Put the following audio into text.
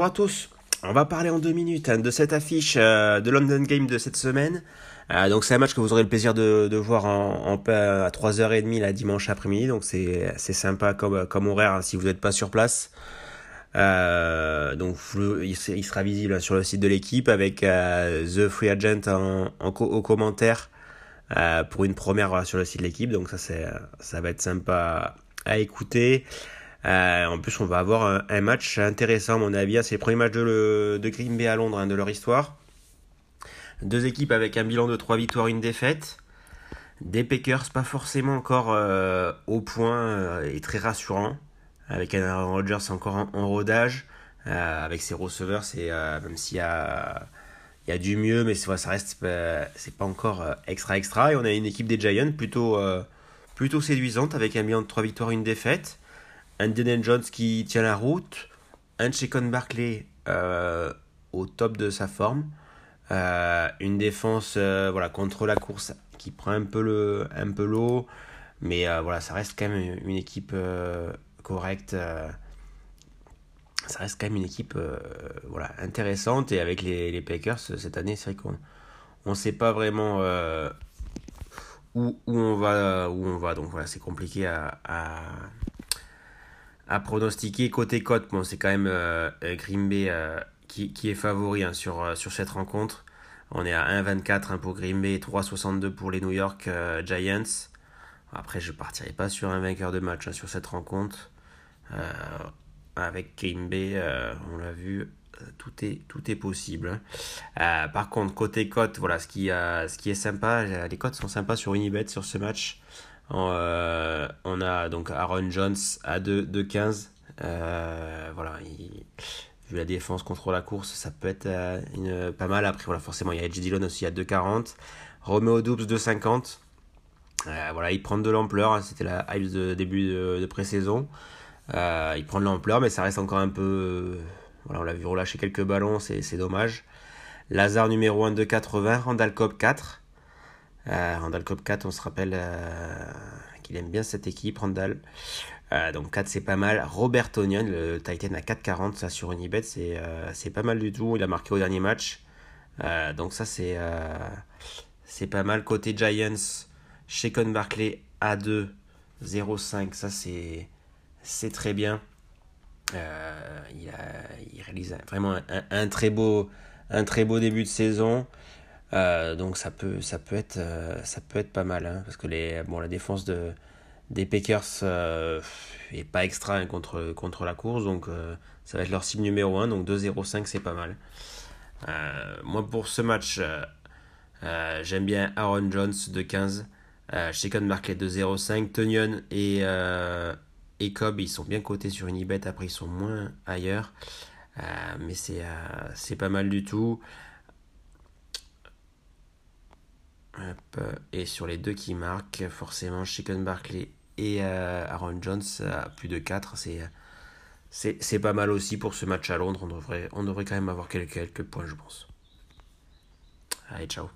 Bonjour à tous. On va parler en deux minutes hein, de cette affiche euh, de London Game de cette semaine. Euh, donc c'est un match que vous aurez le plaisir de, voir en, en, à 3h30 la dimanche après-midi. Donc c'est sympa comme, comme horaire hein, si vous n'êtes pas sur place. Euh, donc il, sera visible sur le site de l'équipe avec euh, The Free Agent en, au commentaire pour une première sur le site de l'équipe. Donc ça ça va être sympa à écouter. Euh, en plus, on va avoir un, match intéressant, à mon avis. C'est le premier match de, de Green Bay à Londres hein, de leur histoire. Deux équipes avec un bilan de 3 victoires, une défaite. Des Packers pas forcément encore euh, au point euh, et très rassurant. Avec un Aaron Rodgers encore en, rodage. Avec ses receveurs, c'est même s'il y a, il y a du mieux, mais ça reste c'est pas encore extra extra. Et on a une équipe des Giants plutôt, plutôt séduisante avec un bilan de 3 victoires, une défaite un Daniel Jones qui tient la route, un Checon Barkley euh, au top de sa forme, euh, une défense euh, voilà, contre la course qui prend un peu le un peu l'eau, mais voilà, ça reste quand même une équipe correcte. ça reste quand même une équipe voilà, intéressante et avec les, les Packers cette année, c'est vrai qu'on on sait pas vraiment où, où, on va où on va donc voilà c'est compliqué à pronostiquer côté cote, bon, c'est quand même euh, Bay euh, qui, qui, est favori hein, sur, euh, sur cette rencontre. On est à 1,24 hein, pour Green Bay, 3,62 pour les New York Giants. Après, je partirai pas sur un vainqueur de match hein, sur cette rencontre. avec Green on l'a vu, tout est, tout est possible. par contre, côté cote, voilà, ce qui, ce qui est sympa, les cotes sont sympas sur Unibet sur ce match. Euh, on a donc Aaron Jones à 2-15. Euh, voilà, vu la défense contre la course, ça peut être euh, pas mal. Après, voilà, forcément, il y a Edge Dillon aussi à 2,40. Romeo Doubs 2,50. voilà, il prend de l'ampleur. C'était la hype de début de, pré-saison. il prend de l'ampleur, mais ça reste encore un peu. voilà, on l'a vu relâcher quelques ballons, c'est dommage. Lazare numéro 1 2,80. Randall Cobb 4. Euh, Randall Cobb 4, on se rappelle euh, qu'il aime bien cette équipe, Randall. Euh, donc 4 c'est pas mal. Robert Onion, le Titan à 4,40, ça sur Unibet, c'est c'est pas mal du tout. Il a marqué au dernier match. donc ça c'est pas mal. Côté Giants, Shekon Barkley A2, 0,5, ça c'est très bien. il, réalise vraiment un très beau début de saison. Euh, donc ça peut, ça peut être, euh, ça peut être pas mal, hein, parce que les, bon, la défense de, des Packers euh, est pas extra hein, contre, contre la course, donc ça va être leur cible numéro 1, donc 2-0-5 c'est pas mal. moi pour ce match, j'aime bien Aaron Jones de 15, Shekon Market de 0-5, Tonyon et, et Cobb ils sont bien cotés sur une Unibet, après ils sont moins ailleurs, mais c'est pas mal du tout. Et sur les deux qui marquent, forcément, Chicken Barkley et euh, Aaron Jones à plus de 4, c'est, pas mal aussi pour ce match à Londres. On devrait, on devrait quand même avoir quelques, quelques points, je pense. Allez, ciao.